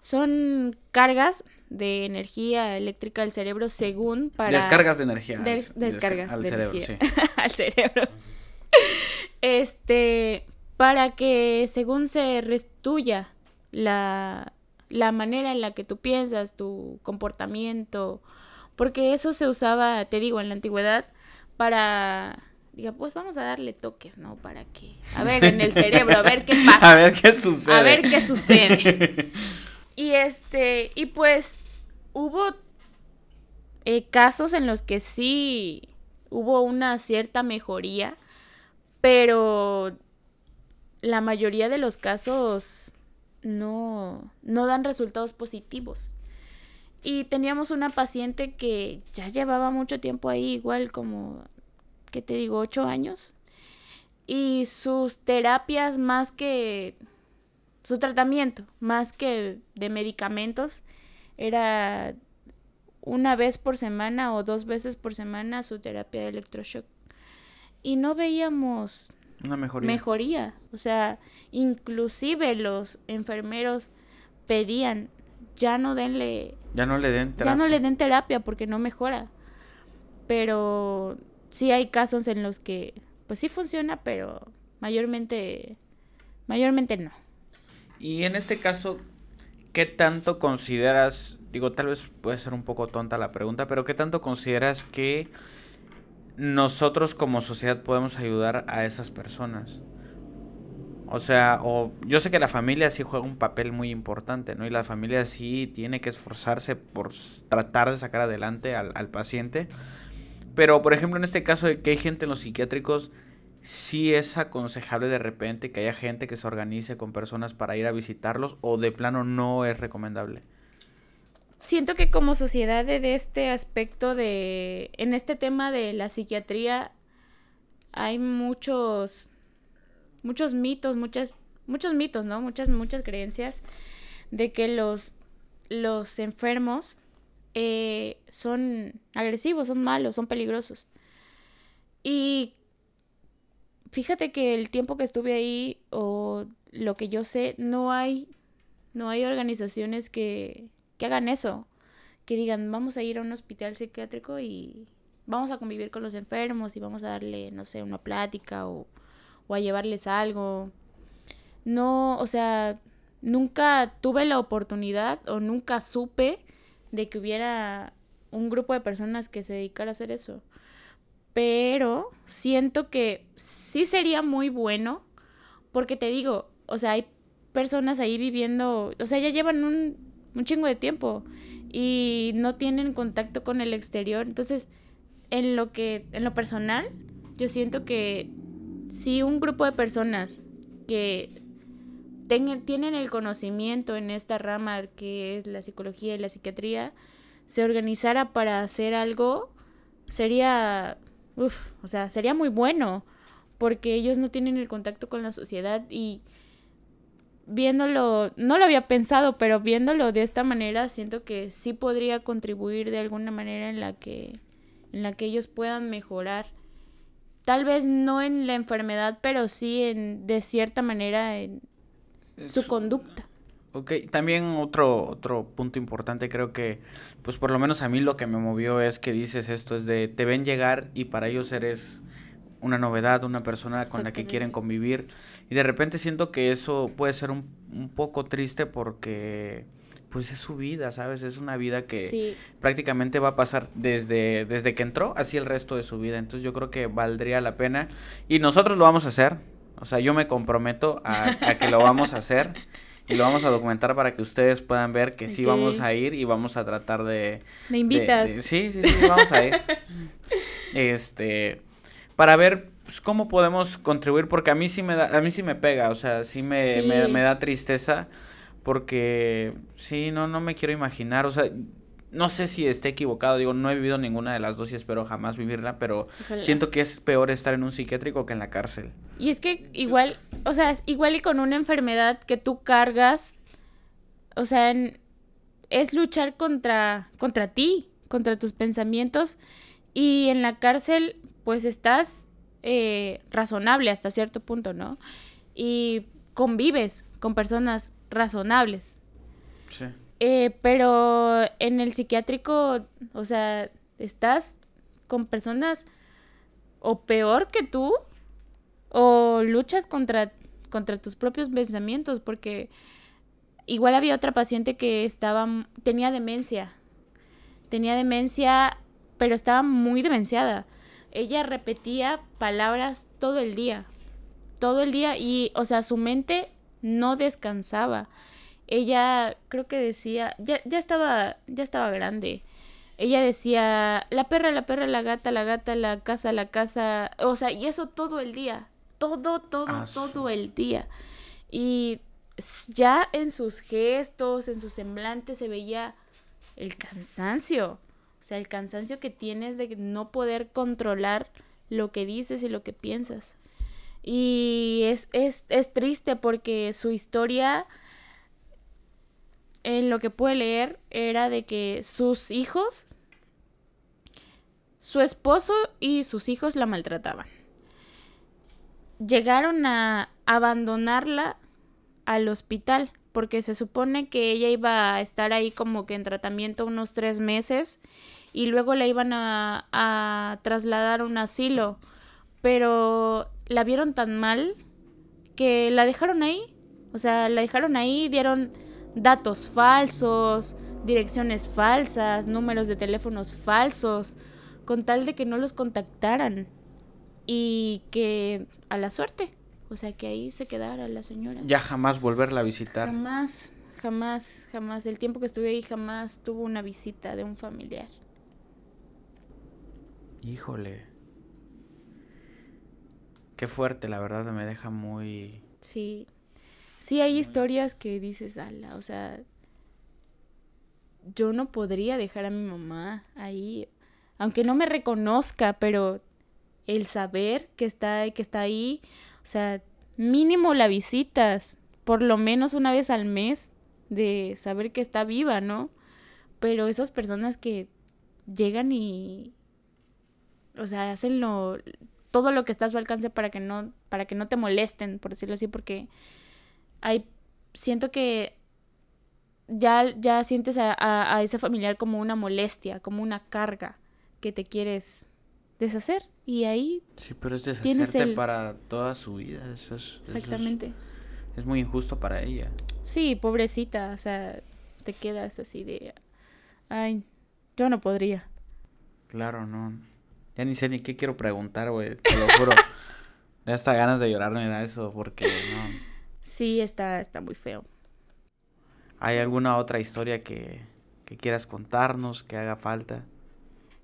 son cargas de energía eléctrica al cerebro según para... Descargas de energía. Des descargas al de cerebro, energía. sí. al cerebro. Este, para que según se restuya la, la manera en la que tú piensas, tu comportamiento, porque eso se usaba, te digo, en la antigüedad para diga, pues vamos a darle toques, ¿no? Para que, a ver, en el cerebro, a ver qué pasa. A ver qué sucede. A ver qué sucede. y este, y pues hubo eh, casos en los que sí hubo una cierta mejoría, pero la mayoría de los casos no, no dan resultados positivos. Y teníamos una paciente que ya llevaba mucho tiempo ahí, igual como, ¿qué te digo? Ocho años. Y sus terapias más que su tratamiento, más que de medicamentos, era una vez por semana o dos veces por semana su terapia de electroshock. Y no veíamos Una mejoría. mejoría. O sea, inclusive los enfermeros pedían, ya no denle, Ya no le den terapia. ya no le den terapia porque no mejora. Pero sí hay casos en los que, pues sí funciona, pero mayormente, mayormente no. Y en este caso, ¿qué tanto consideras, digo, tal vez puede ser un poco tonta la pregunta, pero qué tanto consideras que nosotros como sociedad podemos ayudar a esas personas? O sea, o yo sé que la familia sí juega un papel muy importante, ¿no? Y la familia sí tiene que esforzarse por tratar de sacar adelante al, al paciente. Pero, por ejemplo, en este caso de que hay gente en los psiquiátricos, sí es aconsejable de repente que haya gente que se organice con personas para ir a visitarlos o de plano no es recomendable. Siento que como sociedad de este aspecto de, en este tema de la psiquiatría, hay muchos, muchos mitos, muchas, muchos mitos, ¿no? Muchas, muchas creencias de que los, los enfermos eh, son agresivos, son malos, son peligrosos. Y fíjate que el tiempo que estuve ahí o lo que yo sé, no hay, no hay organizaciones que, que hagan eso, que digan, vamos a ir a un hospital psiquiátrico y vamos a convivir con los enfermos y vamos a darle, no sé, una plática o, o a llevarles algo. No, o sea, nunca tuve la oportunidad o nunca supe de que hubiera un grupo de personas que se dedicara a hacer eso. Pero siento que sí sería muy bueno, porque te digo, o sea, hay personas ahí viviendo, o sea, ya llevan un, un chingo de tiempo y no tienen contacto con el exterior. Entonces, en lo que, en lo personal, yo siento que si un grupo de personas que tienen el conocimiento en esta rama que es la psicología y la psiquiatría, se organizara para hacer algo, sería, uf, o sea, sería muy bueno, porque ellos no tienen el contacto con la sociedad y viéndolo, no lo había pensado, pero viéndolo de esta manera, siento que sí podría contribuir de alguna manera en la que, en la que ellos puedan mejorar. Tal vez no en la enfermedad, pero sí en, de cierta manera en su conducta. Ok, también otro, otro punto importante creo que, pues por lo menos a mí lo que me movió es que dices esto, es de, te ven llegar y para ellos eres una novedad, una persona con la que quieren convivir. Y de repente siento que eso puede ser un, un poco triste porque pues es su vida, ¿sabes? Es una vida que prácticamente va a pasar desde, desde que entró, así el resto de su vida. Entonces yo creo que valdría la pena. Y nosotros lo vamos a hacer. O sea, yo me comprometo a, que lo vamos a hacer. Y lo vamos a documentar para que ustedes puedan ver que sí vamos a ir y vamos a tratar de... ¿Me invitas? sí, sí, sí, vamos a ir. este, para ver pues, cómo podemos contribuir, porque a mí sí me da, a mí sí me pega, o sea, sí me, me, me da tristeza porque sí, no, no me quiero imaginar, o sea, no sé si esté equivocado, digo, no he vivido ninguna de las dos y espero jamás vivirla, pero siento que es peor estar en un psiquiátrico que en la cárcel. Y es que igual, o sea, igual y con una enfermedad que tú cargas, o sea, es luchar contra, contra ti, contra tus pensamientos, y en la cárcel, pues estás eh, razonable hasta cierto punto, ¿no? Y convives con personas razonables. Sí. Eh, pero en el psiquiátrico, o sea, estás con personas o peor que tú o luchas contra, contra tus propios pensamientos porque igual había otra paciente que estaba tenía demencia. Tenía demencia, pero estaba muy demenciada. Ella repetía palabras todo el día. Todo el día y, o sea, su mente no descansaba. Ella creo que decía, ya, ya estaba, ya estaba grande. Ella decía, la perra, la perra, la gata, la gata, la casa, la casa. O sea, y eso todo el día. Todo, todo, ah, todo el día. Y ya en sus gestos, en su semblante se veía el cansancio. O sea, el cansancio que tienes de no poder controlar lo que dices y lo que piensas. Y es, es, es triste porque su historia, en lo que pude leer, era de que sus hijos, su esposo y sus hijos la maltrataban. Llegaron a abandonarla al hospital porque se supone que ella iba a estar ahí como que en tratamiento unos tres meses y luego la iban a, a trasladar a un asilo. Pero la vieron tan mal que la dejaron ahí. O sea, la dejaron ahí, dieron datos falsos, direcciones falsas, números de teléfonos falsos, con tal de que no los contactaran y que a la suerte, o sea, que ahí se quedara la señora. Ya jamás volverla a visitar. Jamás, jamás, jamás. El tiempo que estuve ahí jamás tuvo una visita de un familiar. Híjole. Qué fuerte, la verdad, me deja muy... Sí. Sí hay historias que dices, ala, o sea, yo no podría dejar a mi mamá ahí, aunque no me reconozca, pero el saber que está, que está ahí, o sea, mínimo la visitas, por lo menos una vez al mes, de saber que está viva, ¿no? Pero esas personas que llegan y, o sea, hacen lo, todo lo que está a su alcance para que no, para que no te molesten, por decirlo así, porque hay, siento que ya, ya sientes a, a, ese familiar como una molestia, como una carga que te quieres deshacer. Y ahí... Sí, pero es deshacerte para toda su vida. Eso es, Exactamente. es, muy injusto para ella. Sí, pobrecita. O sea, te quedas así de... Ay, yo no podría. Claro, no. Ya ni sé ni qué quiero preguntar, güey. Te lo juro. ya hasta ganas de llorar me da eso porque no. Sí, está, está muy feo. ¿Hay alguna otra historia que, que quieras contarnos, que haga falta?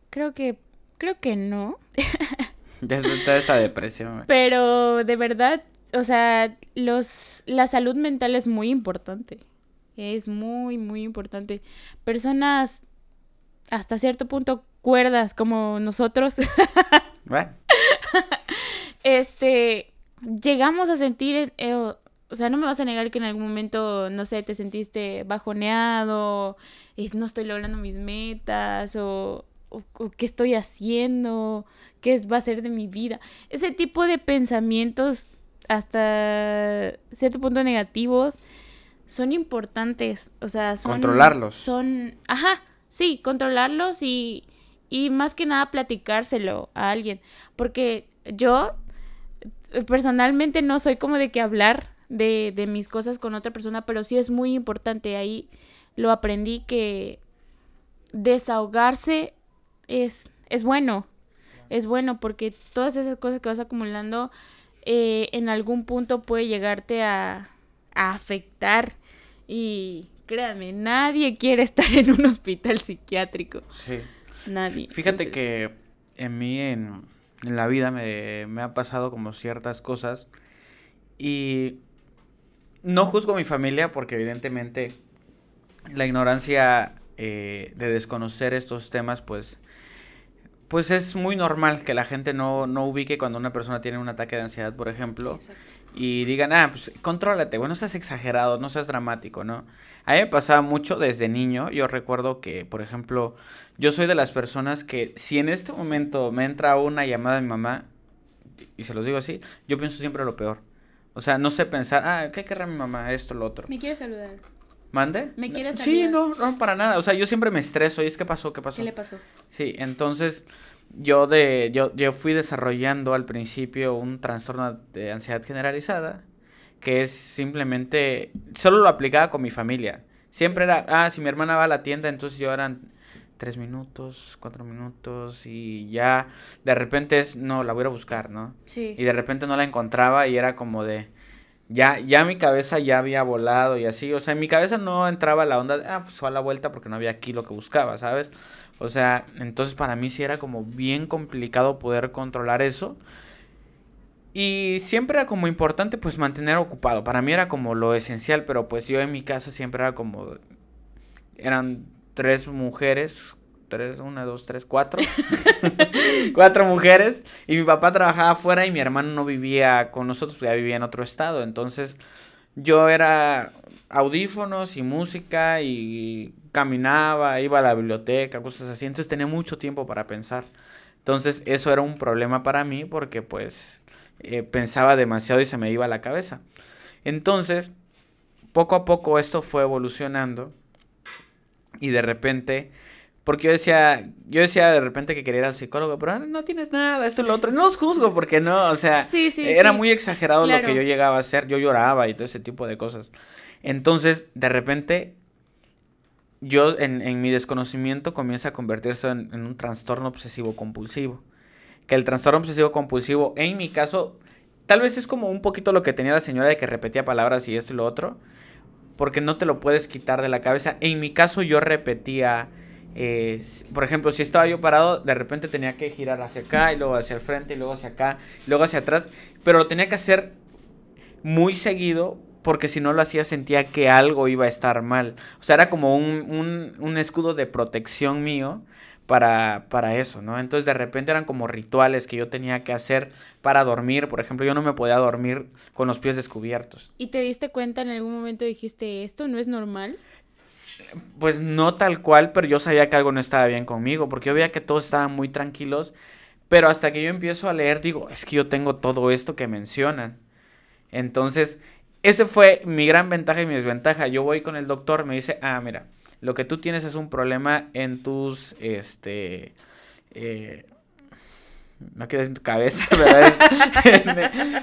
Creo que, creo que no. ya toda esta depresión. Pero de verdad, o sea, los, la salud mental es muy importante. Es muy, muy importante. Personas hasta cierto punto cuerdas como nosotros. bueno. este, llegamos a sentir, eh, o sea, no me vas a negar que en algún momento, no sé, te sentiste bajoneado, no estoy logrando mis metas, o, o, qué estoy haciendo, qué va a ser de mi vida. Ese tipo de pensamientos hasta cierto punto negativos son importantes, o sea, son... Controlarlos. Son, ajá, sí, controlarlos y, y más que nada platicárselo a alguien, porque yo eh, personalmente no soy como de que hablar de, de mis cosas con otra persona, pero sí es muy importante. Ahí lo aprendí que desahogarse es, es bueno. Es bueno porque todas esas cosas que vas acumulando eh, en algún punto puede llegarte a, a afectar. Y créanme, nadie quiere estar en un hospital psiquiátrico. Sí. Nadie. Fíjate Entonces, que en mí, en, en la vida, me, me ha pasado como ciertas cosas. Y no juzgo a mi familia porque evidentemente la ignorancia eh, de desconocer estos temas, pues, pues es muy normal que la gente no, no ubique cuando una persona tiene un ataque de ansiedad, por ejemplo, Exacto. y digan, ah, pues contrólate, bueno, no seas exagerado, no seas dramático, ¿no? A mí me pasaba mucho desde niño, yo recuerdo que, por ejemplo, yo soy de las personas que si en este momento me entra una llamada de mi mamá, y se los digo así, yo pienso siempre lo peor. O sea, no sé pensar, ah, ¿qué querrá mi mamá? Esto, lo otro. Me quiere saludar. ¿Mande? ¿Me quieres Sí, saludar? no, no, para nada. O sea, yo siempre me estreso. ¿Y es qué pasó? ¿Qué pasó? ¿Qué le pasó? Sí, entonces yo de yo, yo fui desarrollando al principio un trastorno de ansiedad generalizada que es simplemente solo lo aplicaba con mi familia. Siempre era, ah, si mi hermana va a la tienda, entonces yo eran tres minutos, cuatro minutos y ya de repente es, no, la voy a buscar, ¿no? Sí. Y de repente no la encontraba y era como de, ya, ya mi cabeza ya había volado y así, o sea, en mi cabeza no entraba la onda de, ah, pues fue a la vuelta porque no había aquí lo que buscaba, ¿sabes? O sea, entonces para mí sí era como bien complicado poder controlar eso. Y siempre era como importante pues mantener ocupado. Para mí era como lo esencial, pero pues yo en mi casa siempre era como... Eran tres mujeres, tres, una, dos, tres, cuatro. cuatro mujeres. Y mi papá trabajaba afuera y mi hermano no vivía con nosotros, ya vivía en otro estado. Entonces yo era audífonos y música y caminaba, iba a la biblioteca, cosas así. Entonces tenía mucho tiempo para pensar. Entonces eso era un problema para mí porque pues eh, pensaba demasiado y se me iba a la cabeza. Entonces, poco a poco esto fue evolucionando y de repente, porque yo decía, yo decía de repente que quería ir al psicólogo, pero no tienes nada, esto y lo otro, no los juzgo porque no, o sea, Sí, sí, era sí. muy exagerado lo que yo llegaba a hacer, yo lloraba y todo ese tipo de cosas. Entonces, de repente, yo en, en mi desconocimiento comienza a convertirse en, en un trastorno obsesivo compulsivo. Que el trastorno obsesivo compulsivo, en mi caso, tal vez es como un poquito lo que tenía la señora de que repetía palabras y esto y lo otro, porque no te lo puedes quitar de la cabeza. En mi caso yo repetía, eh, por ejemplo, si estaba yo parado, de repente tenía que girar hacia acá y luego hacia el frente y luego hacia acá, y luego hacia atrás, pero lo tenía que hacer muy seguido porque si no lo hacía sentía que algo iba a estar mal. O sea, era como un, un escudo de protección mío para, para eso, ¿no? Entonces de repente eran como rituales que yo tenía que hacer para dormir. Por ejemplo, yo no me podía dormir con los pies descubiertos. ¿Y te diste cuenta en algún momento dijiste, esto no es normal? Pues no tal cual, pero yo sabía que algo no estaba bien conmigo, porque yo veía que todos estaban muy tranquilos, pero hasta que yo empiezo a leer digo, es que yo tengo todo esto que mencionan. Entonces, ese fue mi gran ventaja y mi desventaja. Yo voy con el doctor, me dice, ah, mira, lo que tú tienes es un problema en tus, este, eh, no decir en tu cabeza, ¿verdad?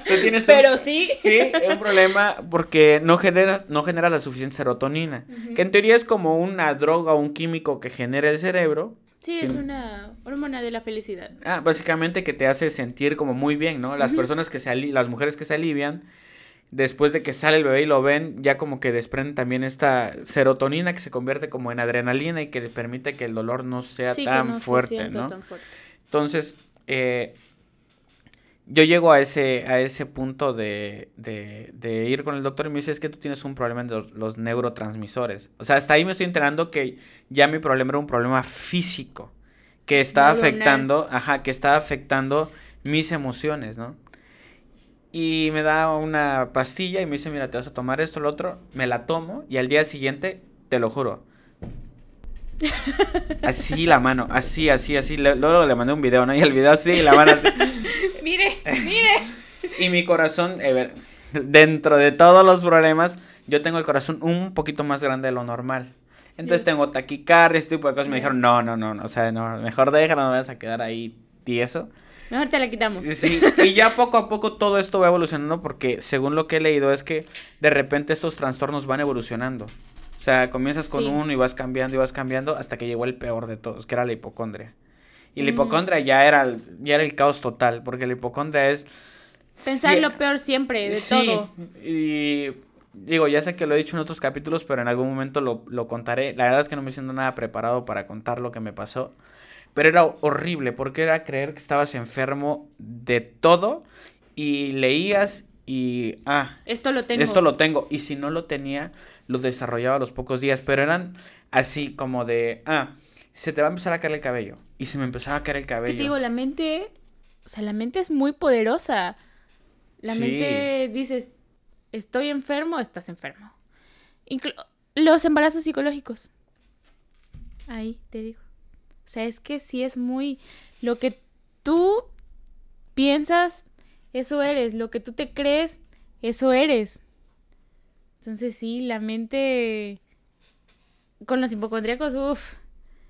tú tienes un- Pero sí. Sí, es un problema porque no generas, no generas la suficiente serotonina. Que en teoría es como una droga o un químico que genera el cerebro. Sí, Sí. es una hormona de la felicidad. Ah, básicamente que te hace sentir como muy bien, ¿no? Las personas que se las mujeres que se alivian, después de que sale el bebé y lo ven, ya como que desprenden también esta serotonina que se convierte como en adrenalina y que le permite que el dolor no sea sí, tan no fuerte, ¿no? tan fuerte. Entonces, eh, yo llego a ese, a ese punto de, de, de ir con el doctor y me dice, es que tú tienes un problema en los, los neurotransmisores. O sea, hasta ahí me estoy enterando que ya mi problema era un problema físico, que estaba Neuronal. afectando, ajá, que estaba afectando mis emociones, ¿no? Y me da una pastilla y me dice, mira, te vas a tomar esto, lo otro, me la tomo y al día siguiente, te lo juro, Así la mano, así, así, así. Luego le mandé un video, ¿no? Y el video así, y la mano así. Mire, mire. Y mi corazón, eh, ver, dentro de todos los problemas, yo tengo el corazón un poquito más grande de lo normal. Entonces tengo taquicardia, ese tipo de cosas. Me dijeron, no, no, no, no, o sea, no, mejor déjalo, no me vas a quedar ahí tieso. Mejor te la quitamos. Sí, y ya poco a poco todo esto va evolucionando porque según lo que he leído es que de repente estos trastornos van evolucionando. O sea, comienzas con Sí. uno y vas cambiando y vas cambiando hasta que llegó el peor de todos, que era la hipocondria. Y la Mm. hipocondria ya era, el- ya era el caos total, porque la hipocondria es... Pensar lo peor siempre, de Sí, todo. y digo, ya sé que lo he dicho en otros capítulos, pero en algún momento lo, lo contaré. La verdad es que no me siento nada preparado para contar lo que me pasó. Pero era horrible, porque era creer que estabas enfermo de todo y leías y... Ah, Esto lo tengo. esto lo tengo. Y si no lo tenía, lo desarrollaba a los pocos días. Pero eran así como de... Ah, se te va a empezar a caer el cabello. Y se me empezaba a caer el Es cabello. que te digo, la mente, o sea, la mente es muy poderosa. La Sí. mente dices, estoy enfermo, estás enfermo. Inclu- los embarazos psicológicos. Ahí te digo. O sea, es que sí es muy lo que tú piensas, eso eres, lo que tú te crees, eso eres. Entonces sí, la mente con los hipocondríacos, uff,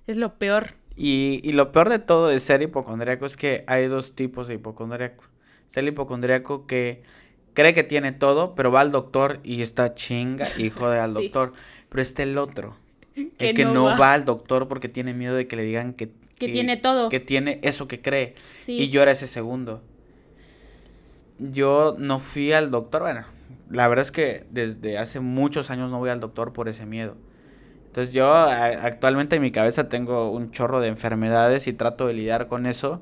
es lo peor. Y, y lo peor de todo de ser hipocondríaco es que hay dos tipos de hipocondríaco. Está el hipocondríaco que cree que tiene todo, pero va al doctor y está chinga y jode al Sí. doctor. Pero está el otro, el que no no, va. va. al doctor porque tiene miedo de que le digan que, Que tiene todo. Que tiene eso que cree. Sí. Y yo era ese segundo. Yo no fui al doctor, bueno, la verdad es que desde hace muchos años no voy al doctor por ese miedo. Entonces yo a- actualmente en mi cabeza tengo un chorro de enfermedades y trato de lidiar con eso.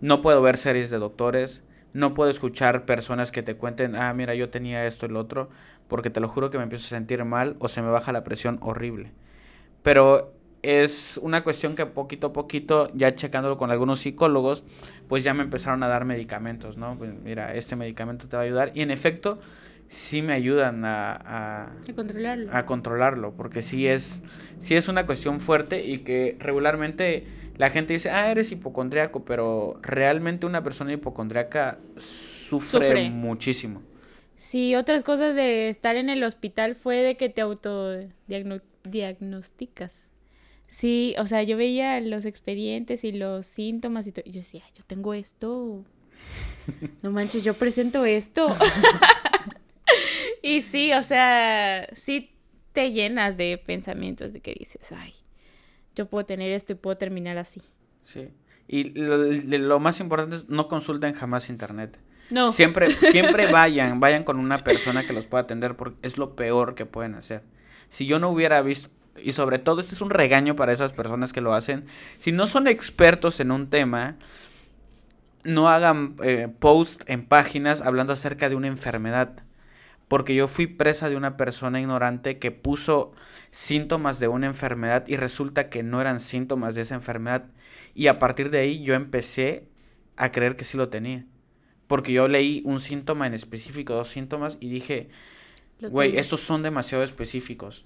No puedo ver series de doctores, no puedo escuchar personas que te cuenten, ah, mira, yo tenía esto y lo otro, porque te lo juro que me empiezo a sentir mal o se me baja la presión horrible. Pero es una cuestión que poquito a poquito, ya checándolo con algunos psicólogos, pues ya me empezaron a dar medicamentos, ¿no? Pues mira, este medicamento te va a ayudar. Y en efecto, sí me ayudan a, a, A controlarlo. a controlarlo, porque sí es, sí es una cuestión fuerte y que regularmente la gente dice, ah, eres hipocondriaco, pero realmente una persona hipocondriaca sufre, Sufre. muchísimo. Sí, otras cosas de estar en el hospital fue de que te autodiagnosticas. Sí, o sea, yo veía los expedientes y los síntomas y todo. Yo decía, yo tengo esto. No manches, yo presento esto. y sí, o sea, sí te llenas de pensamientos de que dices, ay, yo puedo tener esto y puedo terminar así. Sí. Y lo, lo más importante es no consulten jamás internet. No. Siempre, siempre vayan, vayan con una persona que los pueda atender porque es lo peor que pueden hacer. Si yo no hubiera visto, y sobre todo este es un regaño para esas personas que lo hacen, si no son expertos en un tema, no hagan eh, post en páginas hablando acerca de una enfermedad. Porque yo fui presa de una persona ignorante que puso síntomas de una enfermedad y resulta que no eran síntomas de esa enfermedad. Y a partir de ahí yo empecé a creer que sí lo tenía. Porque yo leí un síntoma en específico, dos síntomas, y dije, güey, estos son demasiado específicos.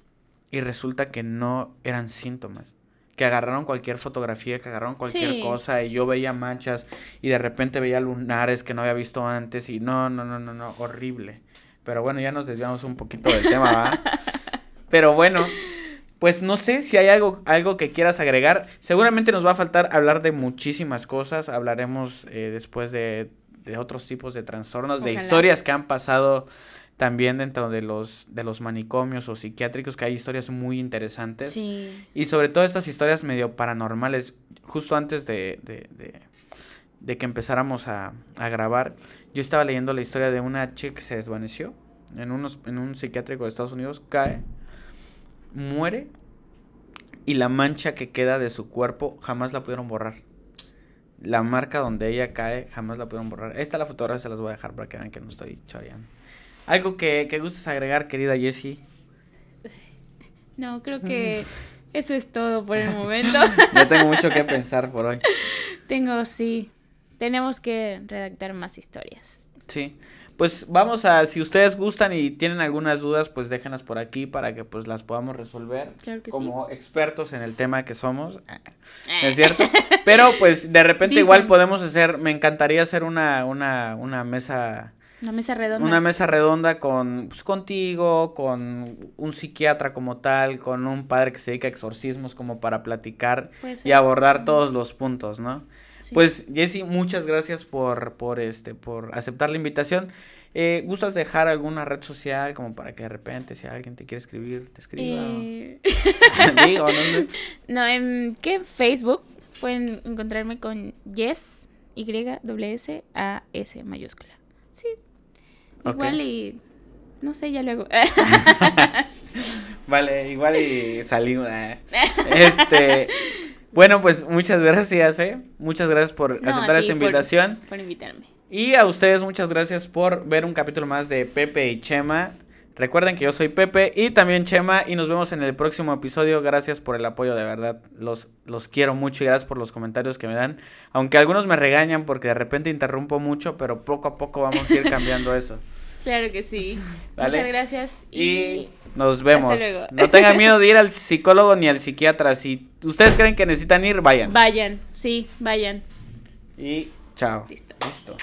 Y resulta que no eran síntomas. Que agarraron cualquier fotografía, que agarraron cualquier Sí. cosa, y yo veía manchas, y de repente veía lunares que no había visto antes, y no, no, no, no, no, horrible. Pero bueno, ya nos desviamos un poquito del tema, ¿va? Pero bueno, pues no sé si hay algo, algo que quieras agregar. Seguramente nos va a faltar hablar de muchísimas cosas. Hablaremos eh, después de, de otros tipos de trastornos, de historias que han pasado también dentro de los, de los manicomios o psiquiátricos, que hay historias muy interesantes. Sí. Y sobre todo estas historias medio paranormales, justo antes de, de, de- de que empezáramos a, a grabar, yo estaba leyendo la historia de una chica que se desvaneció en, unos, en un psiquiátrico de Estados Unidos, cae, muere y la mancha que queda de su cuerpo jamás la pudieron borrar. La marca donde ella cae jamás la pudieron borrar. Esta la fotografía se las voy a dejar para que vean que no estoy choreando. Algo que, que gustes agregar, querida Jessie. No, creo que eso es todo por el momento. Yo tengo mucho que pensar por hoy. Tengo, sí. Tenemos que redactar más historias. Sí. Pues vamos a, si ustedes gustan y tienen algunas dudas, pues déjenlas por aquí para que pues las podamos resolver. Claro que sí. como expertos en el tema que somos. ¿Es cierto? Pero pues de repente igual podemos hacer, me encantaría hacer una, una, una mesa, Una mesa redonda. una mesa redonda con, pues, contigo, con un psiquiatra como tal, con un padre que se dedica a exorcismos como para platicar y abordar todos los puntos, ¿no? Sí. Pues Jessy, muchas gracias por, por, este, por aceptar la invitación. Eh, ¿Gustas dejar alguna red social como para que de repente si alguien te quiere escribir, te escriba? Eh, Digo, no sé. no, en ¿qué? Facebook pueden encontrarme con Yes, Y, W, S, A, S mayúscula. Sí. Igual y. No sé, ya luego. Vale, igual y salimos. eh. Este, bueno, pues muchas gracias, eh. Muchas gracias por No, aceptar esta por- invitación. Por, invitarme. Y a ustedes muchas gracias por ver un capítulo más de Pepe y Chema. Recuerden que yo soy Pepe y también Chema y nos vemos en el próximo episodio. Gracias por el apoyo, de verdad. Los, los quiero mucho y gracias por los comentarios que me dan. Aunque algunos me regañan porque de repente interrumpo mucho, pero poco a poco vamos a ir cambiando eso. Claro que sí. Vale. Muchas gracias. Y Y, nos vemos. luego. No tengan miedo de ir al psicólogo ni al psiquiatra. Si ustedes creen que necesitan ir, vayan. vayan. Sí, vayan. Y chao. Listo. Listo.